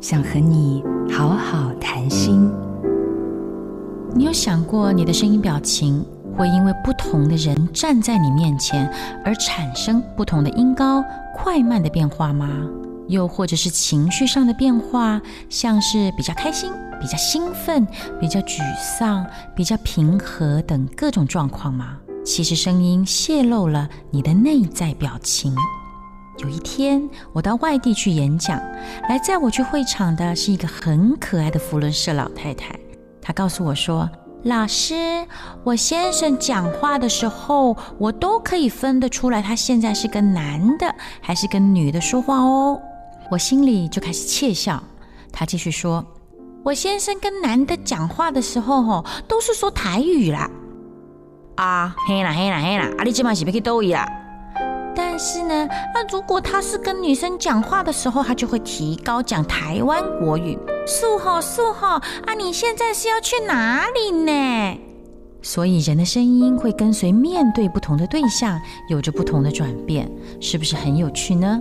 想和你好好谈心。你有想过，你的声音表情会因为不同的人站在你面前而产生不同的音高、快慢的变化吗？又或者是情绪上的变化，像是比较开心、比较兴奋、比较沮丧、比较平和等各种状况吗？其实声音泄露了你的内在表情。有一天，我到外地去演讲，来载我去会场的是一个很可爱的扶轮社老太太。她告诉我说：“老师，我先生讲话的时候，我都可以分得出来，他现在是跟男的还是跟女的说话哦。”我心里就开始窃笑。他继续说：“我先生跟男的讲话的时候，吼，都是说台语啦。啊，嘿啦嘿啦嘿啦，啊，你今晚是不是去逗伊啦？是呢，那如果他是跟女生讲话的时候，他就会提高讲台湾国语。素吼素吼，啊，你现在是要去哪里呢？所以人的声音会跟随面对不同的对象，有着不同的转变，是不是很有趣呢？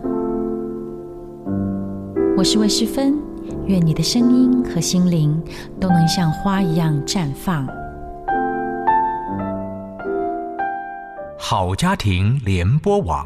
我是魏世芬，愿你的声音和心灵都能像花一样绽放。好家庭联播网，